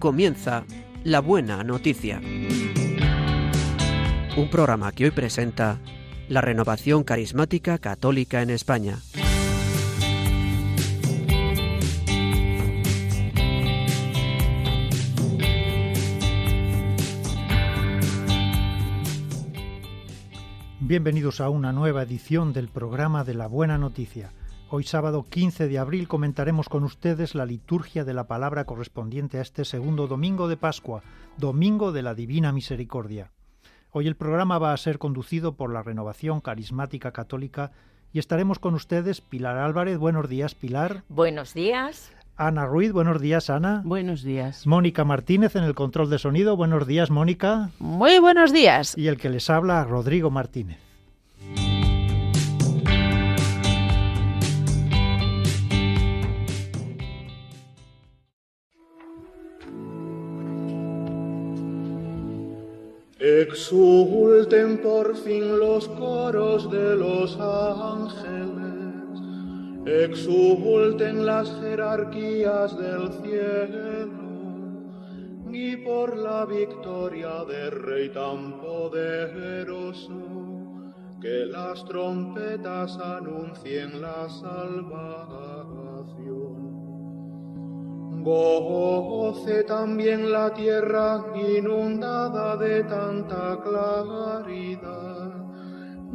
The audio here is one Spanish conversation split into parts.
comienza La Buena Noticia. Un programa que hoy presenta la renovación carismática católica en España. Bienvenidos a una nueva edición del programa de la Buena Noticia. Hoy sábado 15 de abril comentaremos con ustedes la liturgia de la palabra correspondiente a este segundo domingo de Pascua, Domingo de la Divina Misericordia. Hoy el programa va a ser conducido por la Renovación Carismática Católica y estaremos con ustedes Pilar Álvarez. Buenos días, Pilar. Buenos días. Ana Ruiz, buenos días, Ana. Buenos días. Mónica Martínez en el control de sonido. Buenos días, Mónica. Muy buenos días. Y el que les habla, Rodrigo Martínez. Exulten por fin los coros de los ángeles, exulten las jerarquías del cielo, y por la victoria del Rey tan poderoso, que las trompetas anuncien la salvación. Goce también la tierra inundada de tanta claridad,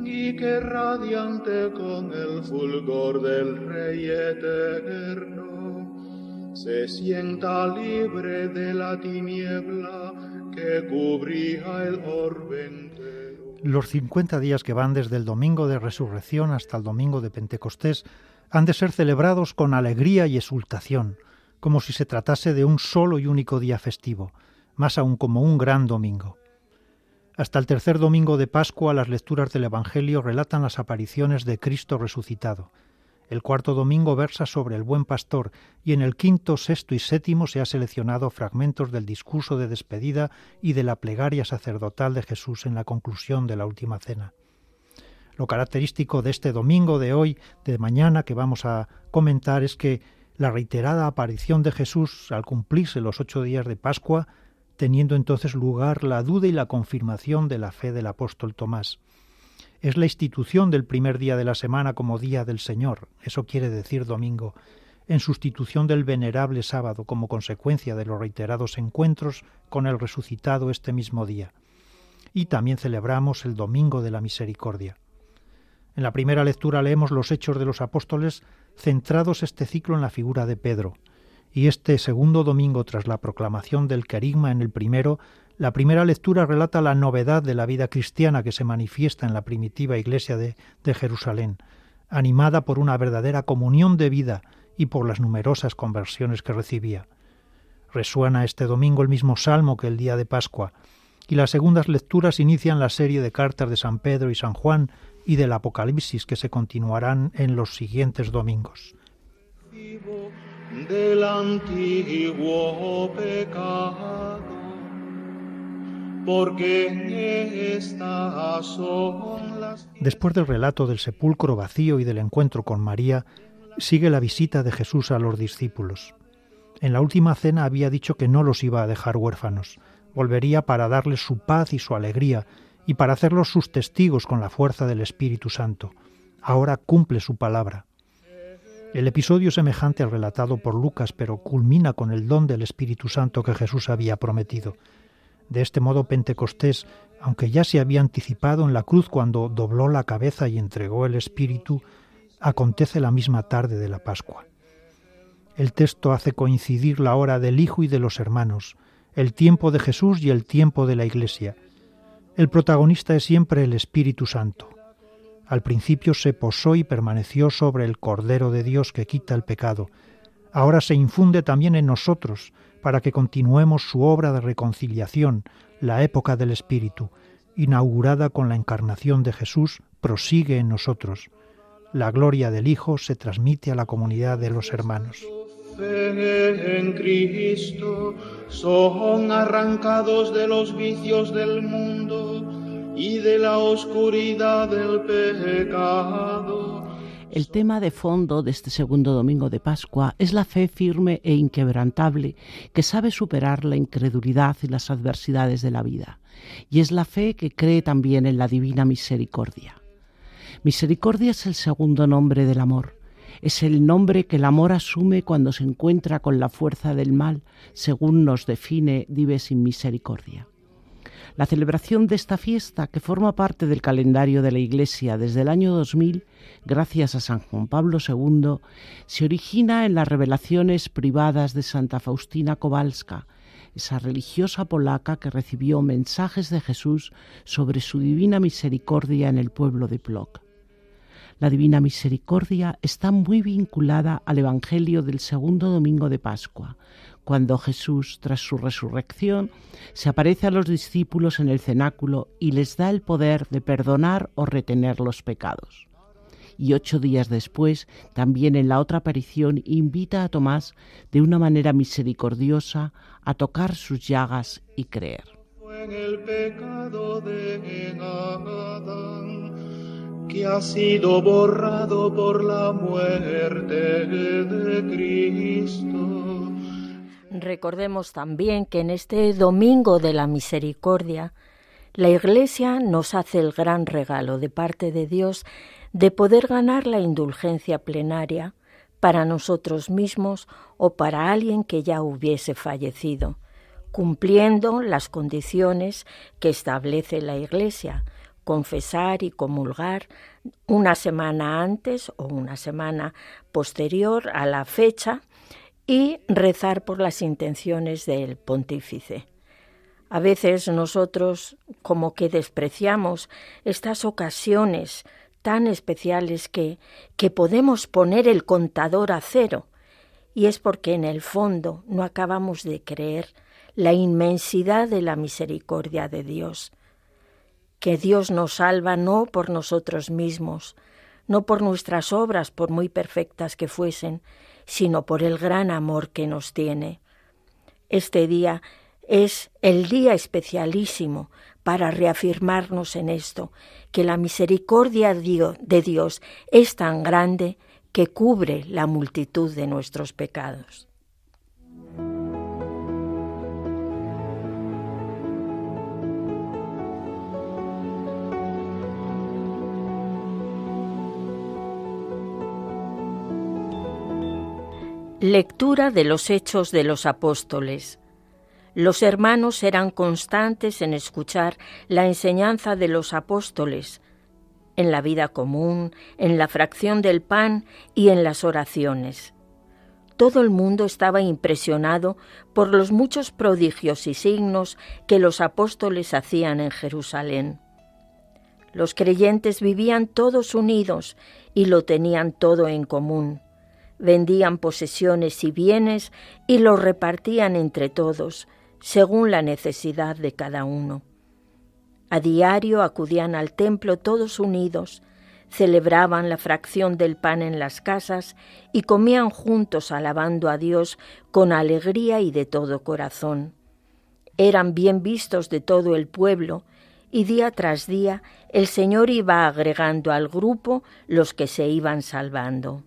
y que radiante con el fulgor del Rey eterno, se sienta libre de la tiniebla que cubría el orbe. Los 50 días que van desde el domingo de resurrección hasta el domingo de Pentecostés han de ser celebrados con alegría y exultación como si se tratase de un solo y único día festivo, más aún como un gran domingo. Hasta el tercer domingo de Pascua las lecturas del Evangelio relatan las apariciones de Cristo resucitado. El cuarto domingo versa sobre el buen pastor y en el quinto, sexto y séptimo se ha seleccionado fragmentos del discurso de despedida y de la plegaria sacerdotal de Jesús en la conclusión de la última cena. Lo característico de este domingo de hoy, de mañana, que vamos a comentar es que la reiterada aparición de Jesús al cumplirse los ocho días de Pascua, teniendo entonces lugar la duda y la confirmación de la fe del apóstol Tomás. Es la institución del primer día de la semana como día del Señor, eso quiere decir domingo, en sustitución del venerable sábado como consecuencia de los reiterados encuentros con el resucitado este mismo día. Y también celebramos el Domingo de la Misericordia. En la primera lectura leemos los hechos de los apóstoles centrados este ciclo en la figura de Pedro, y este segundo domingo tras la proclamación del querigma en el primero, la primera lectura relata la novedad de la vida cristiana que se manifiesta en la primitiva iglesia de, de Jerusalén, animada por una verdadera comunión de vida y por las numerosas conversiones que recibía. Resuena este domingo el mismo salmo que el día de Pascua, y las segundas lecturas inician la serie de cartas de San Pedro y San Juan y del Apocalipsis que se continuarán en los siguientes domingos. Del antiguo pecado, porque estas son las... Después del relato del sepulcro vacío y del encuentro con María, sigue la visita de Jesús a los discípulos. En la última cena había dicho que no los iba a dejar huérfanos, volvería para darles su paz y su alegría, y para hacerlos sus testigos con la fuerza del Espíritu Santo. Ahora cumple su palabra. El episodio semejante al relatado por Lucas, pero culmina con el don del Espíritu Santo que Jesús había prometido. De este modo Pentecostés, aunque ya se había anticipado en la cruz cuando dobló la cabeza y entregó el Espíritu, acontece la misma tarde de la Pascua. El texto hace coincidir la hora del Hijo y de los hermanos, el tiempo de Jesús y el tiempo de la Iglesia, el protagonista es siempre el Espíritu Santo. Al principio se posó y permaneció sobre el Cordero de Dios que quita el pecado. Ahora se infunde también en nosotros para que continuemos su obra de reconciliación, la época del Espíritu, inaugurada con la encarnación de Jesús, prosigue en nosotros. La gloria del Hijo se transmite a la comunidad de los hermanos en Cristo son arrancados de los vicios del mundo y de la oscuridad del pecado. El tema de fondo de este segundo domingo de Pascua es la fe firme e inquebrantable que sabe superar la incredulidad y las adversidades de la vida. Y es la fe que cree también en la divina misericordia. Misericordia es el segundo nombre del amor. Es el nombre que el amor asume cuando se encuentra con la fuerza del mal, según nos define Dive sin misericordia. La celebración de esta fiesta, que forma parte del calendario de la Iglesia desde el año 2000, gracias a San Juan Pablo II, se origina en las revelaciones privadas de Santa Faustina Kowalska, esa religiosa polaca que recibió mensajes de Jesús sobre su divina misericordia en el pueblo de Plok. La divina misericordia está muy vinculada al Evangelio del segundo domingo de Pascua, cuando Jesús, tras su resurrección, se aparece a los discípulos en el cenáculo y les da el poder de perdonar o retener los pecados. Y ocho días después, también en la otra aparición, invita a Tomás de una manera misericordiosa a tocar sus llagas y creer. el pecado de que ha sido borrado por la muerte de Cristo Recordemos también que en este Domingo de la Misericordia, la Iglesia nos hace el gran regalo de parte de Dios de poder ganar la indulgencia plenaria para nosotros mismos o para alguien que ya hubiese fallecido, cumpliendo las condiciones que establece la Iglesia, confesar y comulgar una semana antes o una semana posterior a la fecha y rezar por las intenciones del pontífice. A veces nosotros como que despreciamos estas ocasiones tan especiales que, que podemos poner el contador a cero, y es porque en el fondo no acabamos de creer la inmensidad de la misericordia de Dios, que Dios nos salva no por nosotros mismos, no por nuestras obras, por muy perfectas que fuesen, sino por el gran amor que nos tiene. Este día es el día especialísimo para reafirmarnos en esto, que la misericordia de Dios es tan grande que cubre la multitud de nuestros pecados. Lectura de los Hechos de los Apóstoles. Los hermanos eran constantes en escuchar la enseñanza de los apóstoles, en la vida común, en la fracción del pan y en las oraciones. Todo el mundo estaba impresionado por los muchos prodigios y signos que los apóstoles hacían en Jerusalén. Los creyentes vivían todos unidos y lo tenían todo en común vendían posesiones y bienes y los repartían entre todos, según la necesidad de cada uno. A diario acudían al templo todos unidos, celebraban la fracción del pan en las casas y comían juntos alabando a Dios con alegría y de todo corazón. Eran bien vistos de todo el pueblo, y día tras día el Señor iba agregando al grupo los que se iban salvando.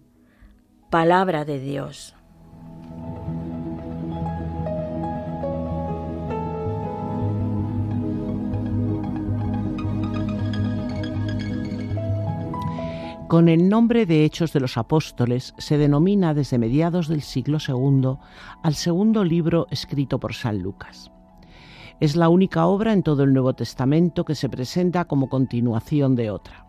Palabra de Dios. Con el nombre de Hechos de los Apóstoles se denomina desde mediados del siglo II al segundo libro escrito por San Lucas. Es la única obra en todo el Nuevo Testamento que se presenta como continuación de otra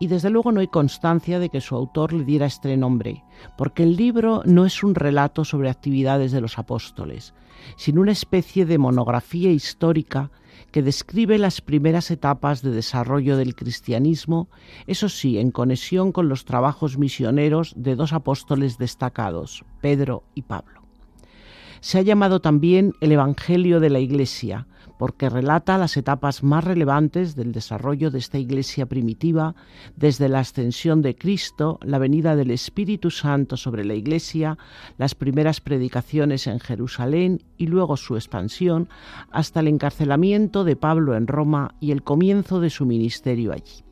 y desde luego no hay constancia de que su autor le diera este nombre, porque el libro no es un relato sobre actividades de los apóstoles, sino una especie de monografía histórica que describe las primeras etapas de desarrollo del cristianismo, eso sí, en conexión con los trabajos misioneros de dos apóstoles destacados, Pedro y Pablo. Se ha llamado también el Evangelio de la Iglesia, porque relata las etapas más relevantes del desarrollo de esta iglesia primitiva, desde la ascensión de Cristo, la venida del Espíritu Santo sobre la iglesia, las primeras predicaciones en Jerusalén y luego su expansión, hasta el encarcelamiento de Pablo en Roma y el comienzo de su ministerio allí.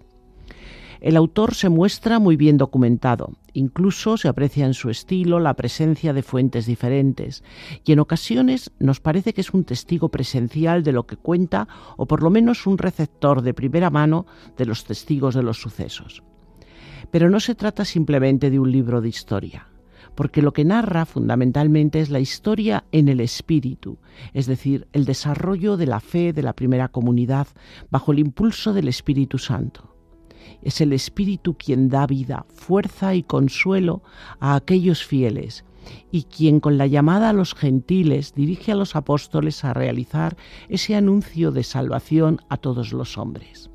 El autor se muestra muy bien documentado, incluso se aprecia en su estilo la presencia de fuentes diferentes, y en ocasiones nos parece que es un testigo presencial de lo que cuenta o por lo menos un receptor de primera mano de los testigos de los sucesos. Pero no se trata simplemente de un libro de historia porque lo que narra fundamentalmente es la historia en el espíritu, es decir, el desarrollo de la fe de la primera comunidad bajo el impulso del Espíritu Santo. Es el Espíritu quien da vida, fuerza y consuelo a aquellos fieles y quien con la llamada a los gentiles dirige a los apóstoles a realizar ese anuncio de salvación a todos los hombres.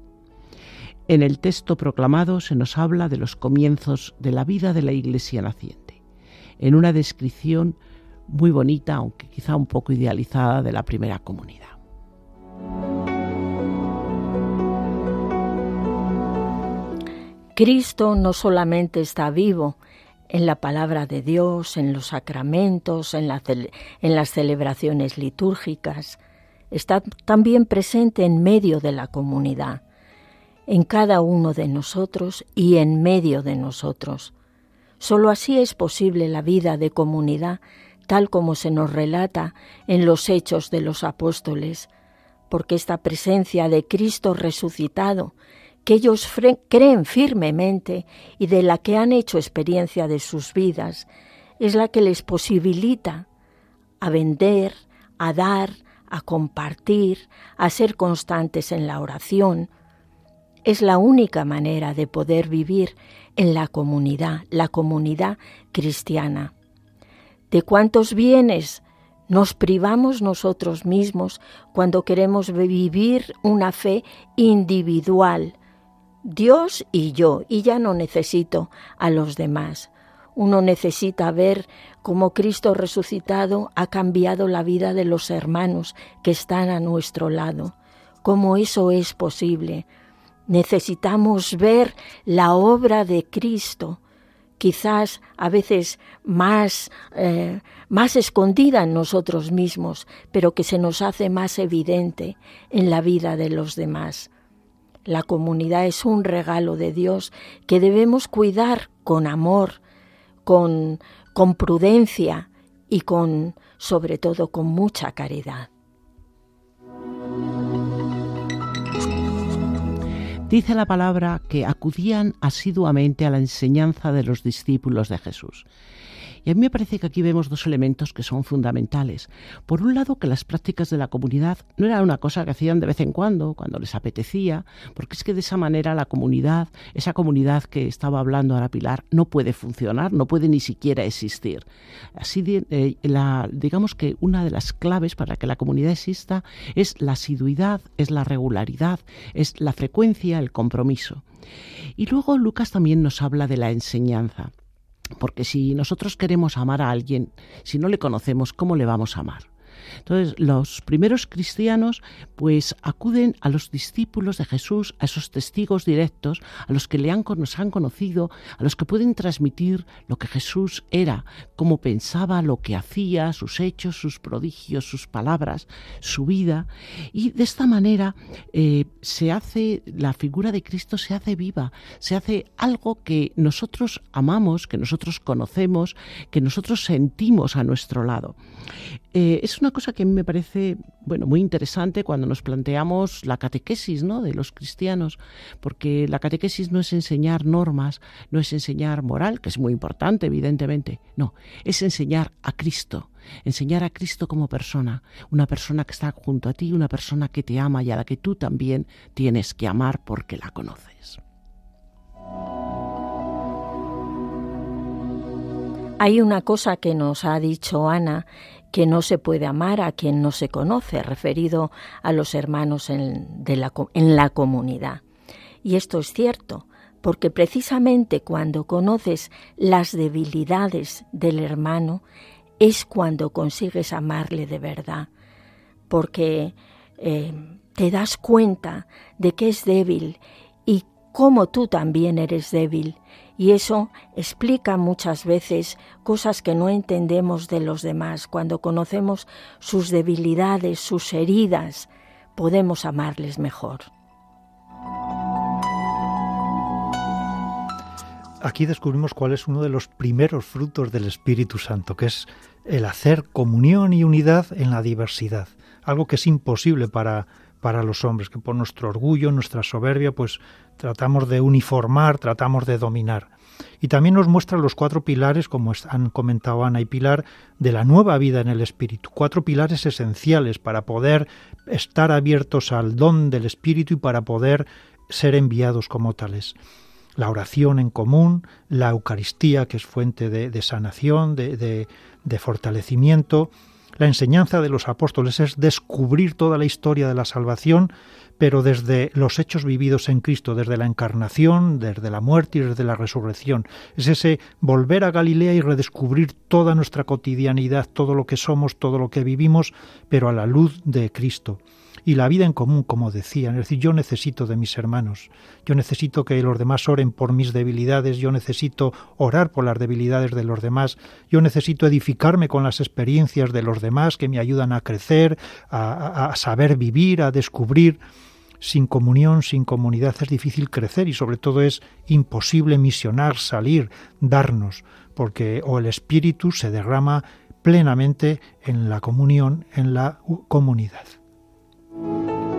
En el texto proclamado se nos habla de los comienzos de la vida de la Iglesia naciente en una descripción muy bonita, aunque quizá un poco idealizada, de la primera comunidad. Cristo no solamente está vivo en la palabra de Dios, en los sacramentos, en, las celebraciones litúrgicas, está también presente en medio de la comunidad, en cada uno de nosotros y en medio de nosotros. Solo así es posible la vida de comunidad, tal como se nos relata en los hechos de los apóstoles, porque esta presencia de Cristo resucitado, que ellos creen firmemente y de la que han hecho experiencia de sus vidas, es la que les posibilita a vender, a dar, a compartir, a ser constantes en la oración. Es la única manera de poder vivir en la comunidad, la comunidad cristiana. ¿De cuántos bienes nos privamos nosotros mismos cuando queremos vivir una fe individual? Dios y yo, y ya no necesito a los demás. Uno necesita ver cómo Cristo resucitado ha cambiado la vida de los hermanos que están a nuestro lado, cómo eso es posible, Necesitamos ver la obra de Cristo, quizás a veces más, eh, más escondida en nosotros mismos, pero que se nos hace más evidente en la vida de los demás. La comunidad es un regalo de Dios que debemos cuidar con amor, con, con prudencia y con, sobre todo, con mucha caridad. Dice la palabra que acudían asiduamente a la enseñanza de los discípulos de Jesús. Y a mí me parece que aquí vemos dos elementos que son fundamentales. Por un lado, que las prácticas de la comunidad no eran una cosa que hacían de vez en cuando, cuando les apetecía, porque es que de esa manera la comunidad, esa comunidad que estaba hablando ahora Pilar, no puede funcionar, no puede ni siquiera existir. Así, eh, digamos que una de las claves para que la comunidad exista es la asiduidad, es la regularidad, es la frecuencia, el compromiso. Y luego Lucas también nos habla de la enseñanza. Porque si nosotros queremos amar a alguien, si no le conocemos, ¿cómo le vamos a amar? Entonces, los primeros cristianos pues acuden a los discípulos de Jesús, a esos testigos directos, a los que le han, nos han conocido, a los que pueden transmitir lo que Jesús era, cómo pensaba, lo que hacía, sus hechos, sus prodigios, sus palabras, su vida. Y de esta manera eh, se hace, la figura de Cristo se hace viva, se hace algo que nosotros amamos, que nosotros conocemos, que nosotros sentimos a nuestro lado. Eh, una cosa que a mí me parece bueno, muy interesante cuando nos planteamos la catequesis ¿no? de los cristianos, porque la catequesis no es enseñar normas, no es enseñar moral, que es muy importante, evidentemente, no, es enseñar a Cristo, enseñar a Cristo como persona, una persona que está junto a ti, una persona que te ama y a la que tú también tienes que amar porque la conoces. Hay una cosa que nos ha dicho Ana que no se puede amar a quien no se conoce, referido a los hermanos en, la, comunidad. Y esto es cierto, porque precisamente cuando conoces las debilidades del hermano es cuando consigues amarle de verdad, porque eh, te das cuenta de que es débil y cómo tú también eres débil y eso explica muchas veces cosas que no entendemos de los demás. Cuando conocemos sus debilidades, sus heridas, podemos amarles mejor. aquí descubrimos cuál es uno de los primeros frutos del Espíritu Santo, que es el hacer comunión y unidad en la diversidad, algo que es imposible para, para los hombres, que por nuestro orgullo, nuestra soberbia, pues tratamos de uniformar, tratamos de dominar. Y también nos muestra los cuatro pilares, como han comentado Ana y Pilar, de la nueva vida en el Espíritu. Cuatro pilares esenciales para poder estar abiertos al don del Espíritu y para poder ser enviados como tales. La oración en común, la Eucaristía, que es fuente de, sanación, de, de fortalecimiento, la enseñanza de los apóstoles es descubrir toda la historia de la salvación, pero desde los hechos vividos en Cristo, desde la encarnación, desde la muerte y desde la resurrección. Es ese volver a Galilea y redescubrir toda nuestra cotidianidad, todo lo que somos, todo lo que vivimos, pero a la luz de Cristo y la vida en común, como decían. Es decir, yo necesito de mis hermanos, yo necesito que los demás oren por mis debilidades, yo necesito orar por las debilidades de los demás, yo necesito edificarme con las experiencias de los demás que me ayudan a crecer, a, a saber vivir, a descubrir. Sin comunión, sin comunidad es difícil crecer y sobre todo es imposible misionar, salir, darnos, porque o el espíritu se derrama plenamente en la comunión, en la comunidad. Thank you.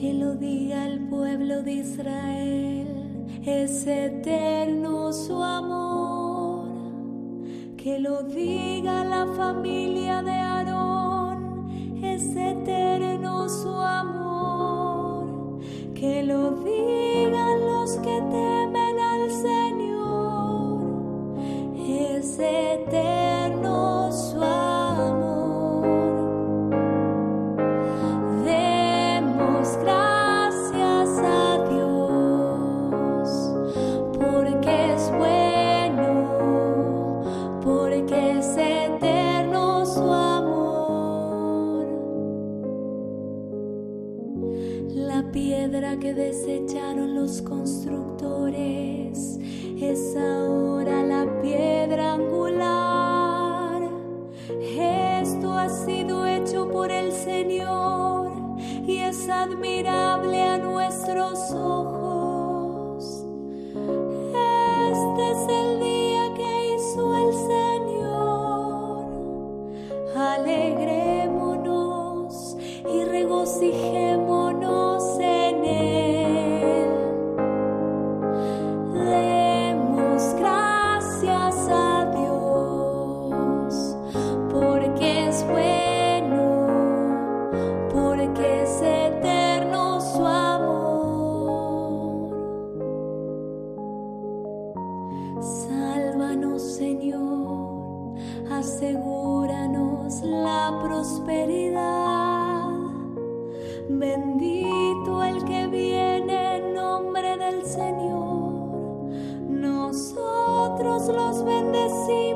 que lo diga el pueblo de Israel, es eterno su amor, que lo diga la familia de Aarón, es eterno su amor, que lo digan los que temen al Señor, es eterno Sálvanos Señor, asegúranos la prosperidad. Bendito el que viene en nombre del Señor. Nosotros los bendecimos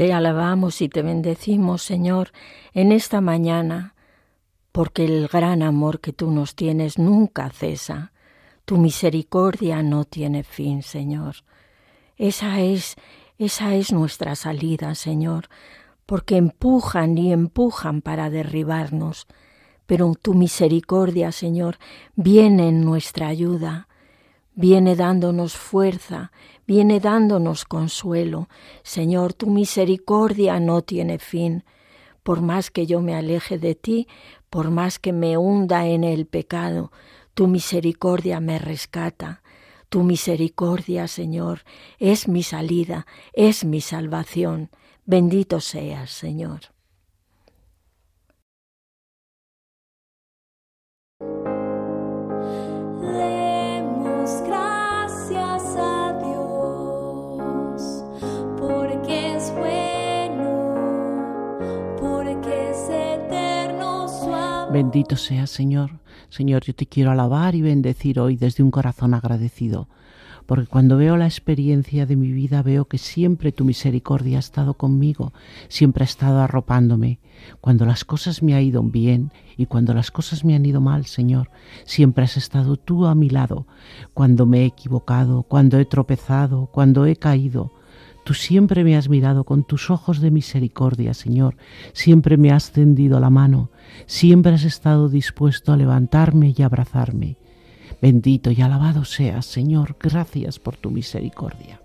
Te alabamos y te bendecimos, Señor, en esta mañana, porque el gran amor que tú nos tienes nunca cesa. Tu misericordia no tiene fin, Señor. Esa es Esa es nuestra salida, Señor, porque empujan y empujan para derribarnos. Pero tu misericordia, Señor, viene en nuestra ayuda, viene dándonos fuerza, viene dándonos consuelo. Señor, tu misericordia no tiene fin. Por más que yo me aleje de ti, por más que me hunda en el pecado, tu misericordia me rescata. Tu misericordia, Señor, es mi salida, es mi salvación. Bendito seas, Señor. Bendito sea, Señor. Señor, yo te quiero alabar y bendecir hoy desde un corazón agradecido, porque cuando veo la experiencia de mi vida veo que siempre tu misericordia ha estado conmigo, siempre ha estado arropándome. Cuando las cosas me han ido bien y cuando las cosas me han ido mal, Señor, siempre has estado tú a mi lado. Cuando me he equivocado, cuando he tropezado, cuando he caído, Tú siempre me has mirado con tus ojos de misericordia, Señor. Siempre me has tendido la mano. Siempre has estado dispuesto a levantarme y abrazarme. Bendito y alabado seas, Señor. Gracias por tu misericordia.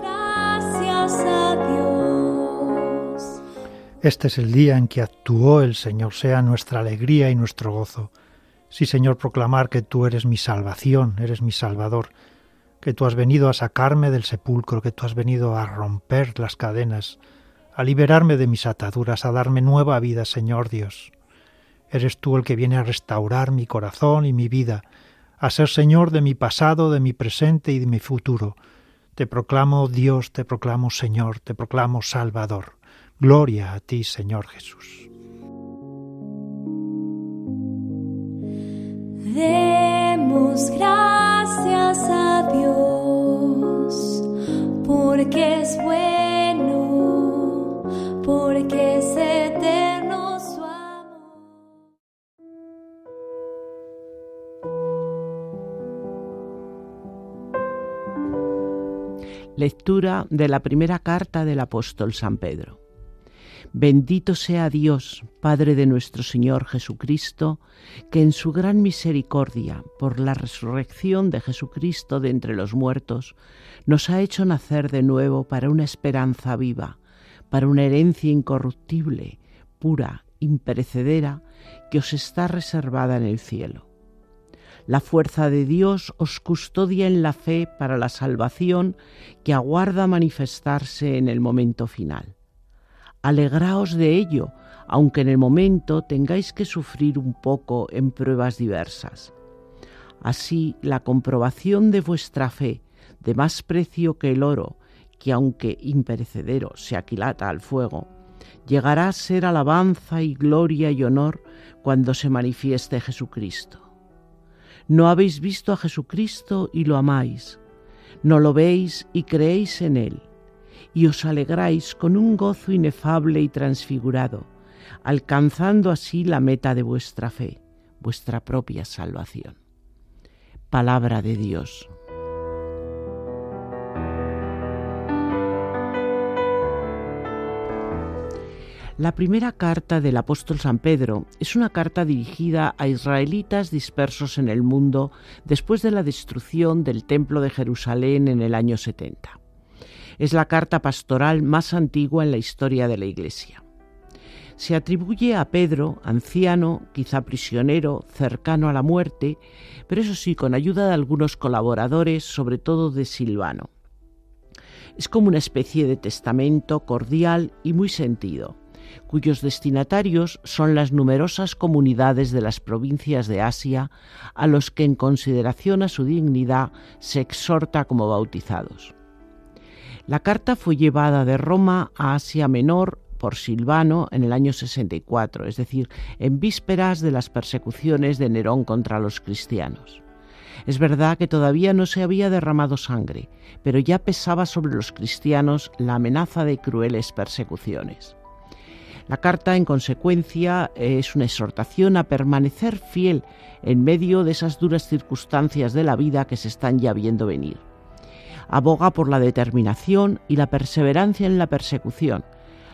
Gracias a Dios. Este es el día en que actuó el Señor, sea nuestra alegría y nuestro gozo. Sí, Señor, proclamar que tú eres mi salvación, eres mi Salvador que tú has venido a sacarme del sepulcro, que tú has venido a romper las cadenas, a liberarme de mis ataduras, a darme nueva vida, Señor Dios. Eres tú el que viene a restaurar mi corazón y mi vida, a ser Señor de mi pasado, de mi presente y de mi futuro. Te proclamo Dios, te proclamo Señor, te proclamo Salvador. Gloria a ti, Señor Jesús. Demos gracias a Dios porque es bueno, Lectura de la primera carta del apóstol San Pedro. Bendito sea Dios, Padre de nuestro Señor Jesucristo, que en su gran misericordia, por la resurrección de Jesucristo de entre los muertos, nos ha hecho nacer de nuevo para una esperanza viva, para una herencia incorruptible, pura, imperecedera, que os está reservada en el cielo. La fuerza de Dios os custodia en la fe para la salvación que aguarda manifestarse en el momento final Alegraos de ello, aunque en el momento tengáis que sufrir un poco en pruebas diversas. Así, la comprobación de vuestra fe, de más precio que el oro, que aunque imperecedero se aquilata al fuego, llegará a ser alabanza y gloria y honor cuando se manifieste Jesucristo. No habéis visto a Jesucristo y lo amáis, no lo veis y creéis en Él y os alegráis con un gozo inefable y transfigurado, alcanzando así la meta de vuestra fe, vuestra propia salvación. Palabra de Dios. La primera carta del apóstol San Pedro es una carta dirigida a israelitas dispersos en el mundo después de la destrucción del Templo de Jerusalén en el año 70. Es la carta pastoral más antigua en la historia de la Iglesia. Se atribuye a Pedro, anciano, quizá prisionero, cercano a la muerte, pero eso sí, con ayuda de algunos colaboradores, sobre todo de Silvano. Es como una especie de testamento cordial y muy sentido, cuyos destinatarios son las numerosas comunidades de las provincias de Asia a los que en consideración a su dignidad se exhorta como bautizados. La carta fue llevada de Roma a Asia Menor por Silvano en el año 64, es decir, en vísperas de las persecuciones de Nerón contra los cristianos. Es verdad que todavía no se había derramado sangre, pero ya pesaba sobre los cristianos la amenaza de crueles persecuciones. La carta, en consecuencia, es una exhortación a permanecer fiel en medio de esas duras circunstancias de la vida que se están ya viendo venir Aboga por la determinación y la perseverancia en la persecución,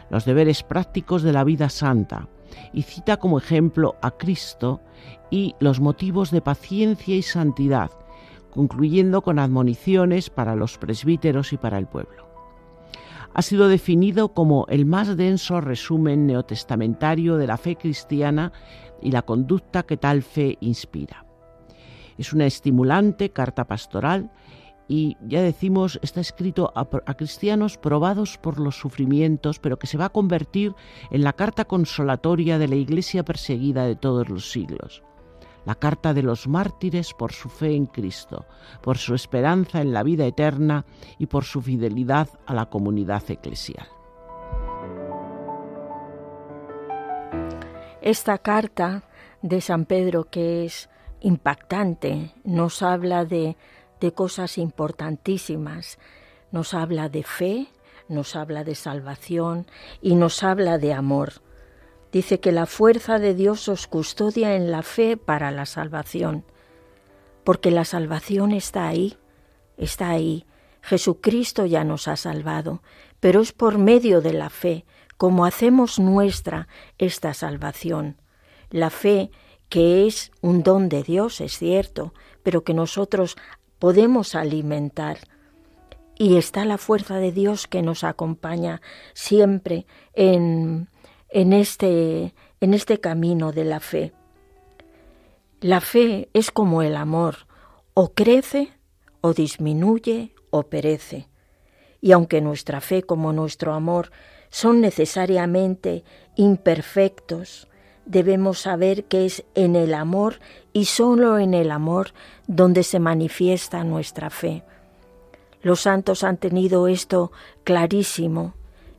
los deberes prácticos de la vida santa, y cita como ejemplo a Cristo y los motivos de paciencia y santidad, concluyendo con admoniciones para los presbíteros y para el pueblo. Ha sido definido como el más denso resumen neotestamentario de la fe cristiana y la conducta que tal fe inspira. Es una estimulante carta pastoral y ya decimos, está escrito a, cristianos probados por los sufrimientos, pero que se va a convertir en la carta consolatoria de la iglesia perseguida de todos los siglos. La carta de los mártires por su fe en Cristo, por su esperanza en la vida eterna y por su fidelidad a la comunidad eclesial. Esta carta de San Pedro, que es impactante, nos habla de de cosas importantísimas. Nos habla de fe, nos habla de salvación y nos habla de amor. Dice que la fuerza de Dios os custodia en la fe para la salvación, porque la salvación está ahí, está ahí. Jesucristo ya nos ha salvado, pero es por medio de la fe como hacemos nuestra esta salvación. La fe que es un don de Dios, es cierto, pero que nosotros podemos alimentar. Y está la fuerza de Dios que nos acompaña siempre en, en, este, en este camino de la fe. La fe es como el amor, o crece, o disminuye, o perece. Y aunque nuestra fe como nuestro amor son necesariamente imperfectos, debemos saber que es en el amor y solo en el amor donde se manifiesta nuestra fe. Los santos han tenido esto clarísimo.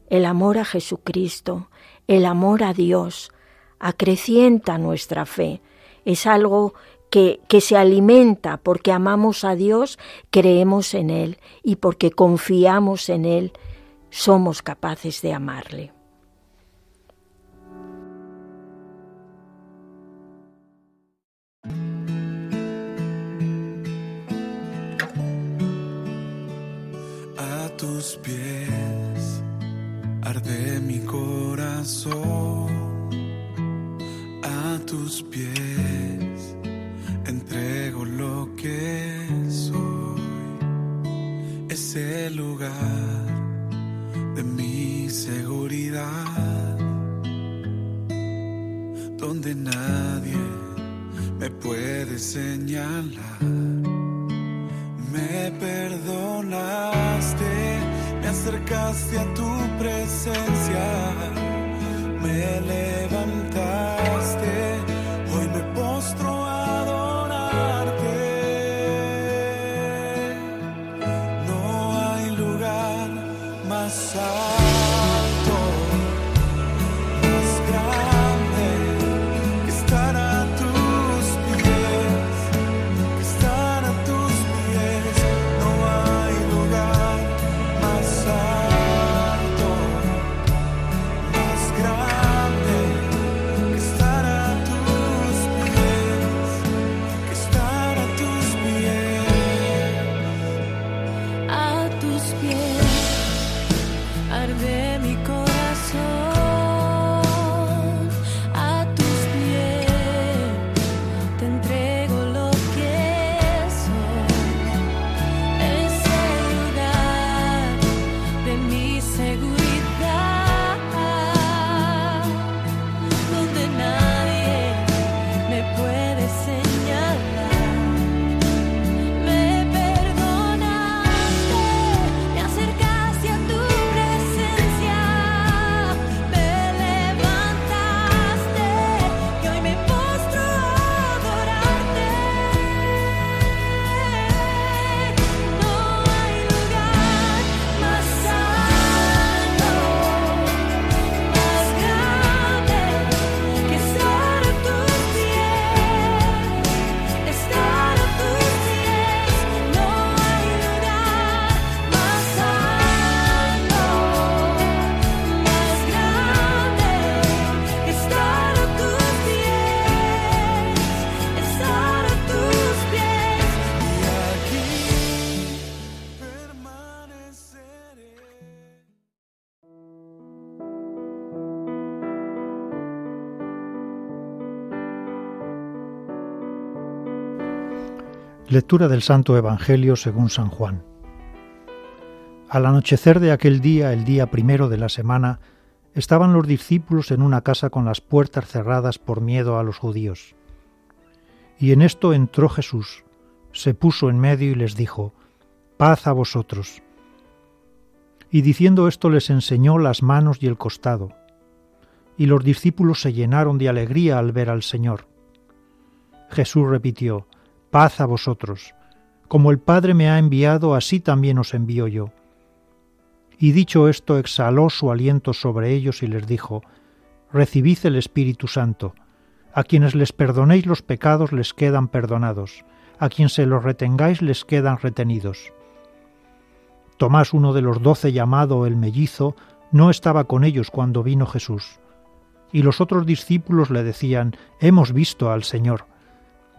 El amor a Jesucristo, el amor a Dios, acrecienta nuestra fe. Es algo que, que, se alimenta porque amamos a Dios, creemos en Él y porque confiamos en Él, somos capaces de amarle. A tus pies. Entrego lo que soy, es el lugar de mi seguridad, donde nadie me puede señalar, me perdonaste acercaste a tu presencia, me levantaste, Lectura del Santo Evangelio según San Juan. Al anochecer de aquel día, el día primero de la semana, estaban los discípulos en una casa con las puertas cerradas por miedo a los judíos. Y en esto entró Jesús, se puso en medio y les dijo, Paz a vosotros. Y diciendo esto les enseñó las manos y el costado. Y los discípulos se llenaron de alegría al ver al Señor. Jesús repitió, Paz a vosotros. Como el Padre me ha enviado, así también os envío yo. Y dicho esto, exhaló su aliento sobre ellos y les dijo, Recibid el Espíritu Santo. A quienes les perdonéis los pecados les quedan perdonados, a quien se los retengáis les quedan retenidos. Tomás, uno de los doce llamado el mellizo, no estaba con ellos cuando vino Jesús. Y los otros discípulos le decían, Hemos visto al Señor.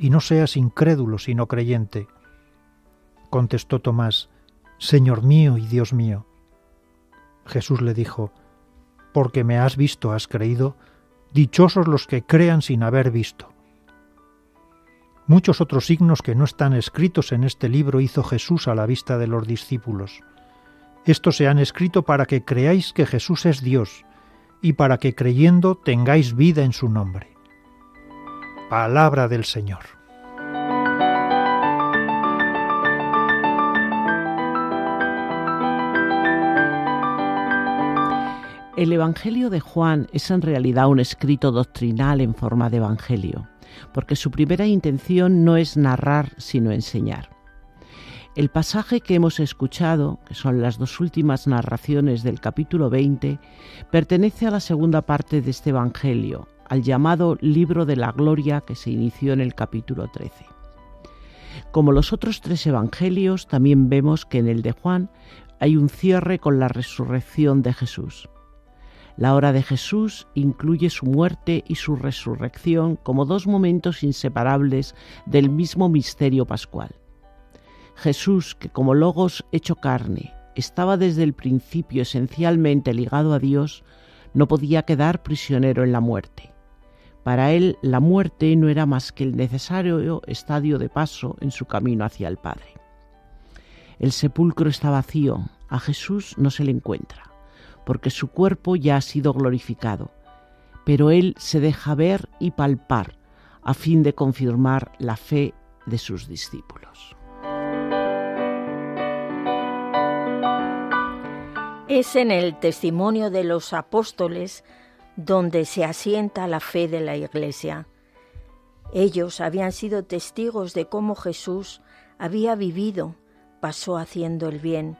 y no seas incrédulo sino creyente. Contestó Tomás, Señor mío y Dios mío. Jesús le dijo, Porque me has visto, has creído, dichosos los que crean sin haber visto. Muchos otros signos que no están escritos en este libro hizo Jesús a la vista de los discípulos. Estos se han escrito para que creáis que Jesús es Dios y para que creyendo tengáis vida en su nombre. Palabra del Señor. El Evangelio de Juan es en realidad un escrito doctrinal en forma de Evangelio, porque su primera intención no es narrar, sino enseñar. El pasaje que hemos escuchado, que son las dos últimas narraciones del capítulo 20, pertenece a la segunda parte de este Evangelio, al llamado Libro de la Gloria que se inició en el capítulo 13. Como los otros tres Evangelios, también vemos que en el de Juan hay un cierre con la resurrección de Jesús. La hora de Jesús incluye su muerte y su resurrección como dos momentos inseparables del mismo misterio pascual. Jesús, que como logos hecho carne, estaba desde el principio esencialmente ligado a Dios, no podía quedar prisionero en la muerte. Para él la muerte no era más que el necesario estadio de paso en su camino hacia el Padre. El sepulcro está vacío, a Jesús no se le encuentra porque su cuerpo ya ha sido glorificado, pero Él se deja ver y palpar a fin de confirmar la fe de sus discípulos. Es en el testimonio de los apóstoles donde se asienta la fe de la Iglesia. Ellos habían sido testigos de cómo Jesús había vivido, pasó haciendo el bien,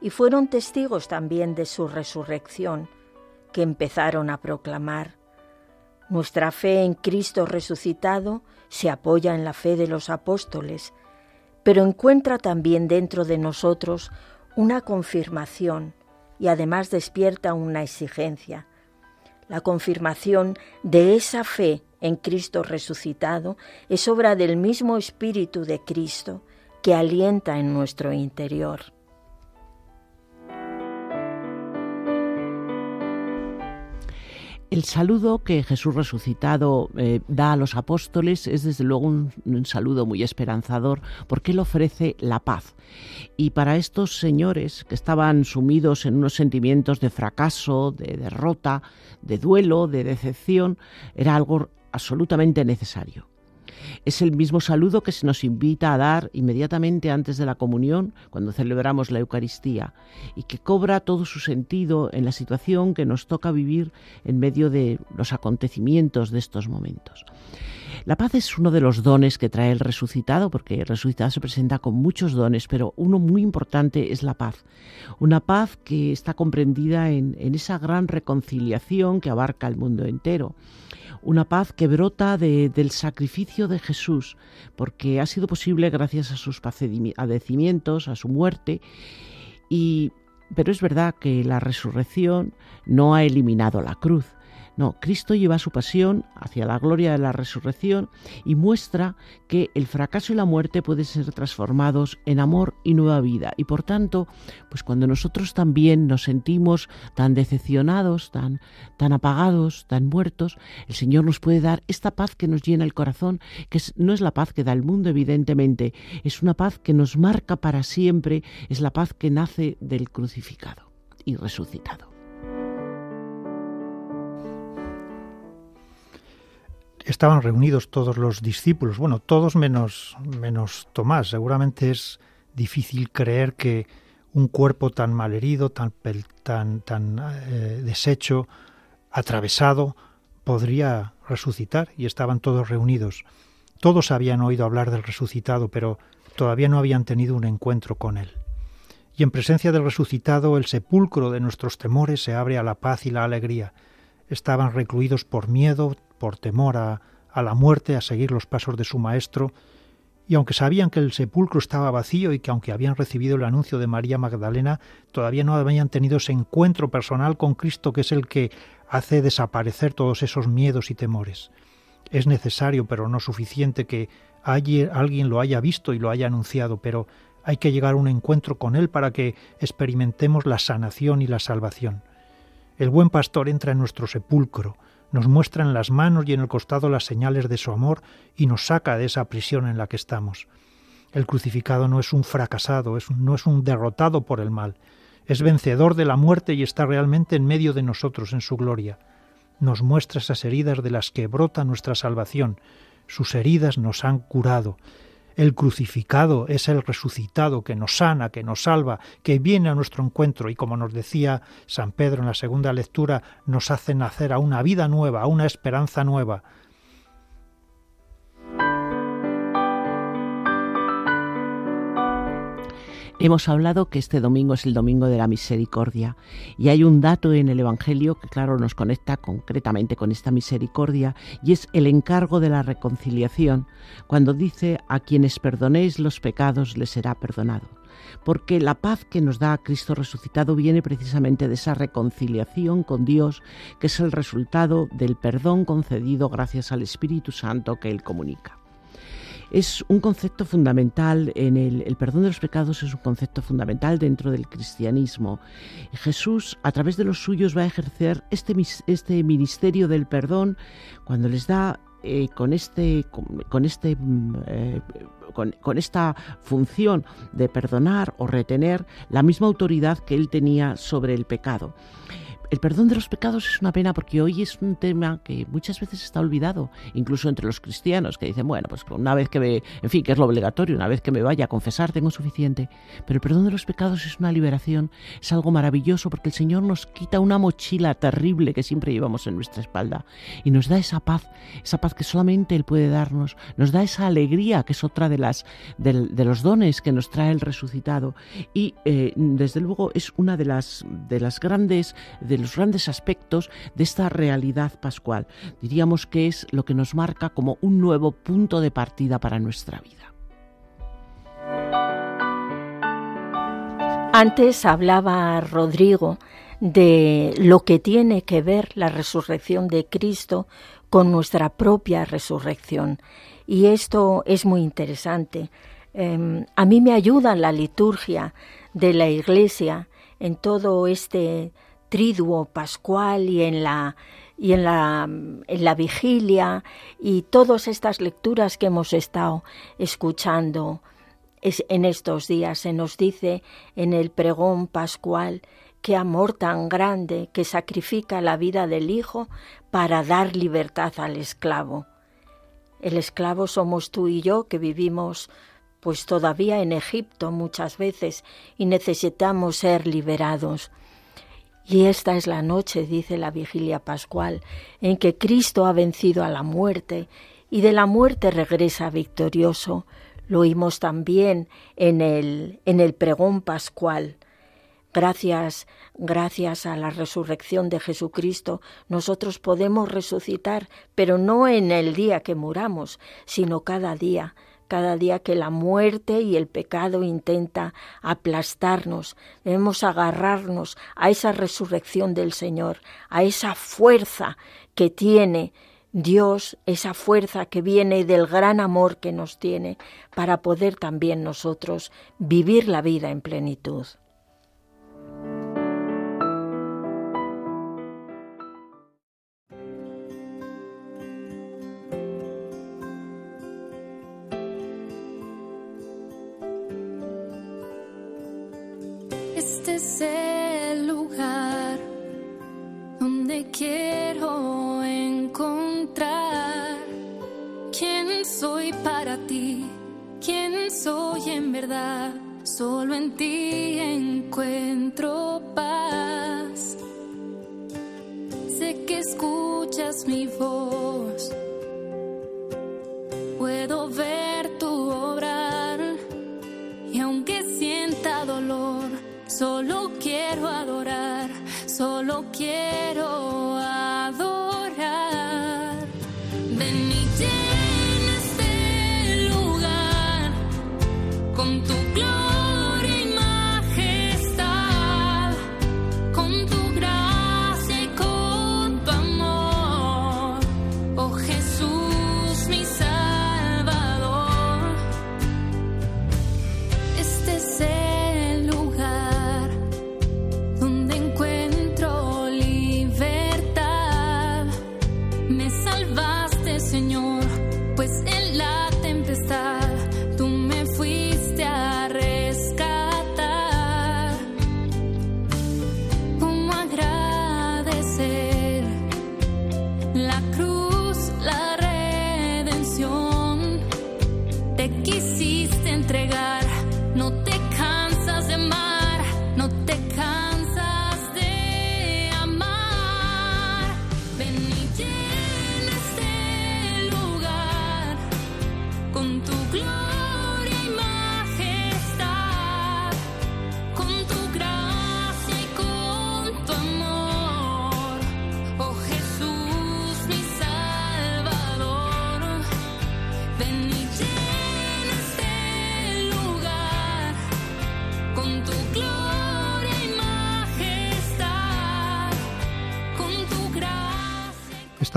y fueron testigos también de su resurrección, que empezaron a proclamar. Nuestra fe en Cristo resucitado se apoya en la fe de los apóstoles, pero encuentra también dentro de nosotros una confirmación y además despierta una exigencia. La confirmación de esa fe en Cristo resucitado es obra del mismo Espíritu de Cristo que alienta en nuestro interior. El saludo que Jesús resucitado eh, da a los apóstoles es desde luego un, un, saludo muy esperanzador porque él ofrece la paz. Y para estos señores que estaban sumidos en unos sentimientos de fracaso, de derrota, de duelo, de decepción, era algo absolutamente necesario. Es el mismo saludo que se nos invita a dar inmediatamente antes de la comunión, cuando celebramos la Eucaristía, y que cobra todo su sentido en la situación que nos toca vivir en medio de los acontecimientos de estos momentos. La paz es uno de los dones que trae el resucitado, porque el resucitado se presenta con muchos dones, pero uno muy importante es la paz. Una paz que está comprendida en, esa gran reconciliación que abarca el mundo entero una paz que brota del sacrificio de Jesús, porque ha sido posible gracias a sus padecimientos, a su muerte, y, pero es verdad que la resurrección no ha eliminado la cruz. No, Cristo lleva su pasión hacia la gloria de la resurrección y muestra que el fracaso y la muerte pueden ser transformados en amor y nueva vida. Y por tanto, pues cuando nosotros también nos sentimos tan decepcionados, tan, tan apagados, tan muertos, el Señor nos puede dar esta paz que nos llena el corazón, que no es la paz que da el mundo, evidentemente, es una paz que nos marca para siempre, es la paz que nace del crucificado y resucitado. Estaban reunidos todos los discípulos, bueno, todos menos, menos Tomás. Seguramente es difícil creer que un cuerpo tan malherido, tan, tan, tan eh, deshecho, atravesado, podría resucitar y estaban todos reunidos. Todos habían oído hablar del resucitado, pero todavía no habían tenido un encuentro con él. Y en presencia del resucitado, el sepulcro de nuestros temores se abre a la paz y la alegría. Estaban recluidos por miedo, por temor a, la muerte, a seguir los pasos de su maestro, y aunque sabían que el sepulcro estaba vacío y que aunque habían recibido el anuncio de María Magdalena, todavía no habían tenido ese encuentro personal con Cristo que es el que hace desaparecer todos esos miedos y temores. Es necesario, pero no suficiente, que alguien lo haya visto y lo haya anunciado, pero hay que llegar a un encuentro con Él para que experimentemos la sanación y la salvación. El buen pastor entra en nuestro sepulcro, nos muestra en las manos y en el costado las señales de su amor y nos saca de esa prisión en la que estamos. El crucificado no es un fracasado, no es un derrotado por el mal, es vencedor de la muerte y está realmente en medio de nosotros en su gloria. Nos muestra esas heridas de las que brota nuestra salvación. Sus heridas nos han curado, el crucificado es el resucitado que nos sana, que nos salva, que viene a nuestro encuentro y como nos decía San Pedro en la segunda lectura, nos hace nacer a una vida nueva, a una esperanza nueva. Hemos hablado que este domingo es el domingo de la misericordia. Y hay un dato en el Evangelio que claro nos conecta concretamente con esta misericordia y es el encargo de la reconciliación. Cuando dice a quienes perdonéis los pecados les será perdonado. Porque la paz que nos da Cristo resucitado viene precisamente de esa reconciliación con Dios, que es el resultado del perdón concedido gracias al Espíritu Santo que Él comunica es un concepto fundamental en el, perdón de los pecados es un concepto fundamental dentro del cristianismo. Jesús a través de los suyos va a ejercer este, este ministerio del perdón cuando les da eh, con este con, este eh, con, esta función de perdonar o retener la misma autoridad que él tenía sobre el pecado. El perdón de los pecados es una pena porque hoy es un tema que muchas veces está olvidado, incluso entre los cristianos, que dicen, bueno, pues una vez que me, en fin, que es lo obligatorio, una vez que me vaya a confesar tengo suficiente. Pero el perdón de los pecados es una liberación, es algo maravilloso porque el Señor nos quita una mochila terrible que siempre llevamos en nuestra espalda y nos da esa paz, esa paz que solamente Él puede darnos, nos da esa alegría que es otra de las de, los dones que nos trae el resucitado y eh, desde luego es una de las de las grandes los grandes aspectos de esta realidad pascual. Diríamos que es lo que nos marca como un nuevo punto de partida para nuestra vida. Antes hablaba Rodrigo de lo que tiene que ver la resurrección de Cristo con nuestra propia resurrección. Y esto es muy interesante. Em, a mí me ayuda la liturgia de la Iglesia en todo este triduo pascual y en la y en la, en la vigilia y todas estas lecturas que hemos estado escuchando en estos días. Se nos dice en el pregón pascual qué amor tan grande que sacrifica la vida del Hijo para dar libertad al esclavo. El esclavo somos tú y yo que vivimos pues todavía en Egipto muchas veces y necesitamos ser liberados. Y esta es la noche, dice la vigilia pascual, en que Cristo ha vencido a la muerte y de la muerte regresa victorioso. Lo oímos también en el, en el pregón pascual. Gracias, gracias a la resurrección de Jesucristo, nosotros podemos resucitar, pero no en el día que muramos, sino cada día, cada día que la muerte y el pecado intenta aplastarnos, debemos agarrarnos a esa resurrección del Señor, a esa fuerza que tiene Dios, esa fuerza que viene del gran amor que nos tiene para poder también nosotros vivir la vida en plenitud. Solo en ti encuentro paz. Sé que escuchas mi voz, puedo ver tu obrar. Y aunque sienta dolor, solo quiero adorar, solo quiero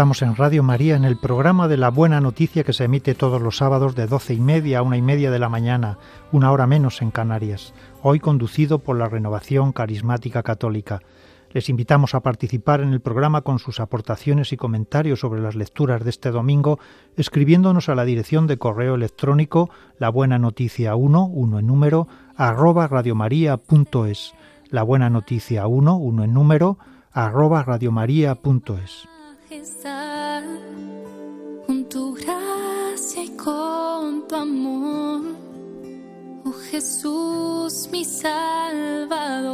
Estamos en Radio María en el programa de la Buena Noticia que se emite todos los sábados de doce y media a una y media de la mañana, una hora menos en Canarias, hoy conducido por la Renovación Carismática Católica. Les invitamos a participar en el programa con sus aportaciones y comentarios sobre las lecturas de este domingo, escribiéndonos a la dirección de correo electrónico la buena noticia 1, 1 en número, arroba radiomaria.es. La buena noticia 1, 1 en número, radiomaria.es con tu gracia y con tu amor, oh Jesús mi Salvador.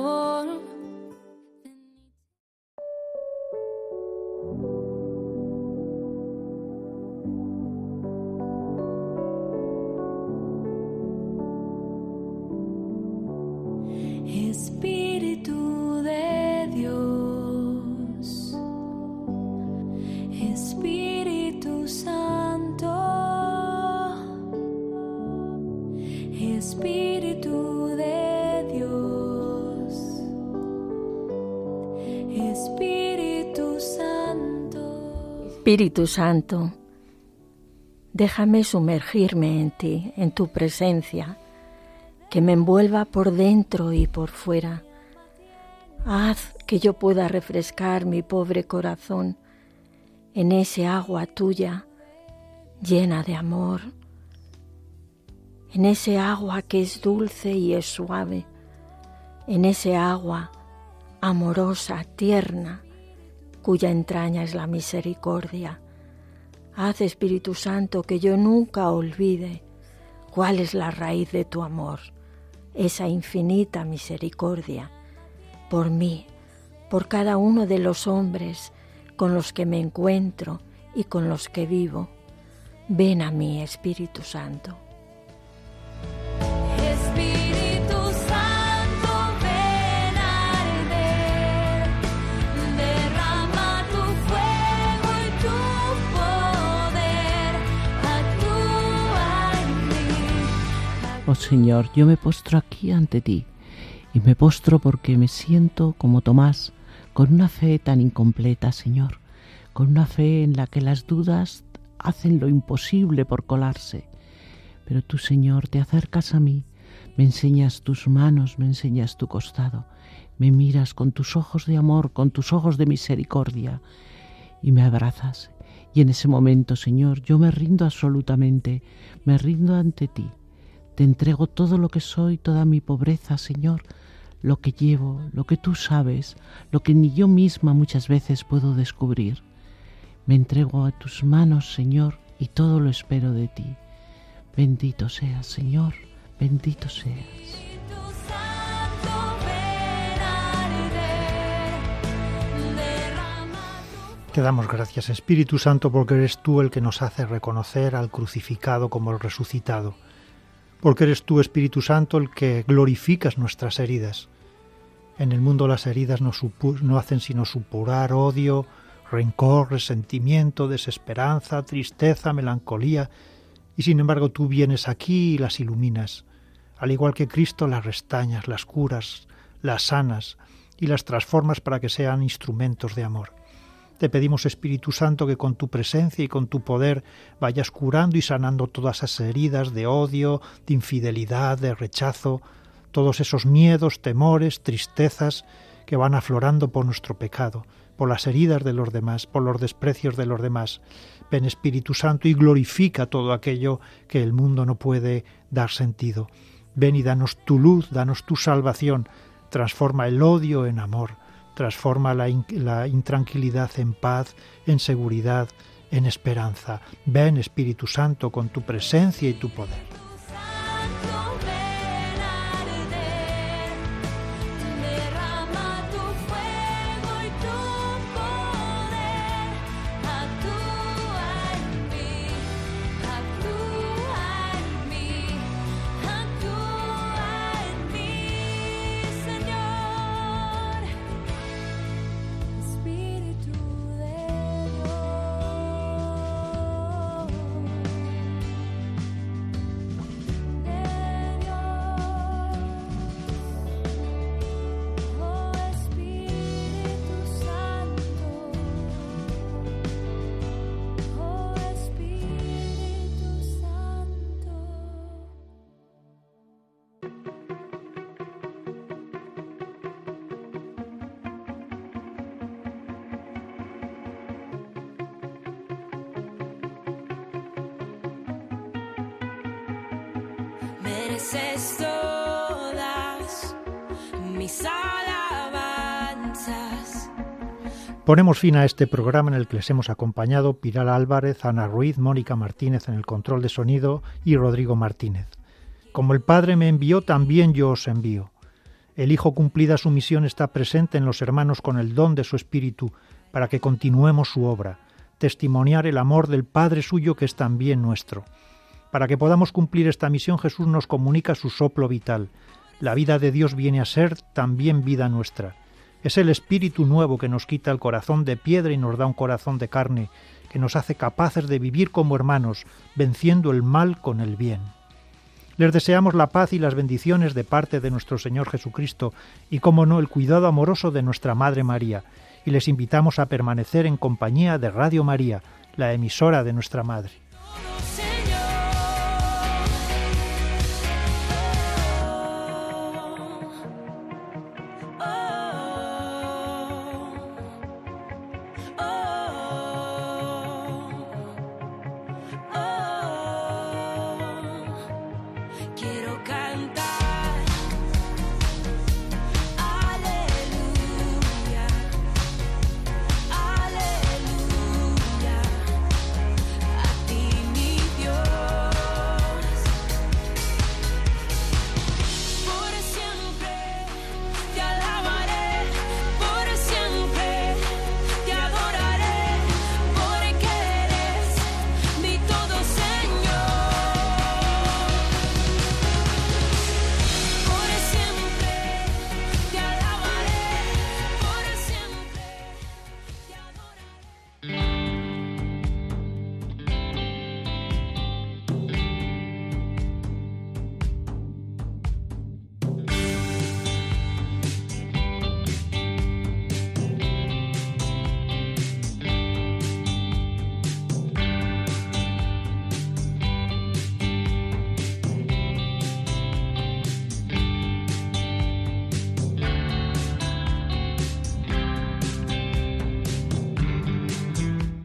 Espíritu Santo, déjame sumergirme en ti, en tu presencia, que me envuelva por dentro y por fuera. Haz que yo pueda refrescar mi pobre corazón en ese agua tuya llena de amor, en ese agua que es dulce y es suave, en ese agua amorosa, tierna, cuya entraña es la misericordia. Haz, Espíritu Santo, que yo nunca olvide cuál es la raíz de tu amor, esa infinita misericordia, por mí, por cada uno de los hombres con los que me encuentro y con los que vivo, Ven a mí, Espíritu Santo. Oh Señor, yo me postro aquí ante ti y me postro porque me siento como Tomás, con una fe tan incompleta, Señor, con una fe en la que las dudas hacen lo imposible por colarse. Pero tú, Señor, te acercas a mí, me enseñas tus manos, me enseñas tu costado, me miras con tus ojos de amor, con tus ojos de misericordia, y me abrazas. Y en ese momento, Señor, yo me rindo absolutamente, me rindo ante ti. Te entrego todo lo que soy, toda mi pobreza, Señor, lo que llevo, lo que tú sabes, lo que ni yo misma muchas veces puedo descubrir. Me entrego a tus manos, Señor, y todo lo espero de ti. Bendito seas, Señor, bendito seas. Te damos gracias, Espíritu Santo, porque eres tú el que nos hace reconocer al crucificado como el resucitado, porque eres tú, Espíritu Santo, el que glorificas nuestras heridas. En el mundo las heridas no, no hacen sino supurar odio, rencor, resentimiento, desesperanza, tristeza, melancolía, y sin embargo tú vienes aquí y las iluminas. Al igual que Cristo las restañas, las curas, las sanas y las transformas para que sean instrumentos de amor. Te pedimos, Espíritu Santo, que con tu presencia y con tu poder vayas curando y sanando todas esas heridas de odio, de infidelidad, de rechazo, todos esos miedos, temores, tristezas que van aflorando por nuestro pecado, por las heridas de los demás, por los desprecios de los demás. Ven Espíritu Santo y glorifica todo aquello que el mundo no puede dar sentido. Ven y danos tu luz, danos tu salvación, transforma el odio en amor, transforma la, la intranquilidad en paz, en seguridad, en esperanza. Ven Espíritu Santo con tu presencia y tu poder. Ponemos fin a este programa en el que les hemos acompañado Pilar Álvarez, Ana Ruiz, Mónica Martínez en el control de sonido y Rodrigo Martínez. Como el Padre me envió, también yo os envío. El Hijo cumplida su misión está presente en los hermanos con el don de su Espíritu para que continuemos su obra, testimoniar el amor del Padre suyo que es también nuestro. Para que podamos cumplir esta misión Jesús nos comunica su soplo vital. La vida de Dios viene a ser también vida nuestra. Es el Espíritu nuevo que nos quita el corazón de piedra y nos da un corazón de carne, que nos hace capaces de vivir como hermanos, venciendo el mal con el bien. Les deseamos la paz y las bendiciones de parte de nuestro Señor Jesucristo y, como no, el cuidado amoroso de nuestra Madre María, y les invitamos a permanecer en compañía de Radio María, la emisora de nuestra Madre.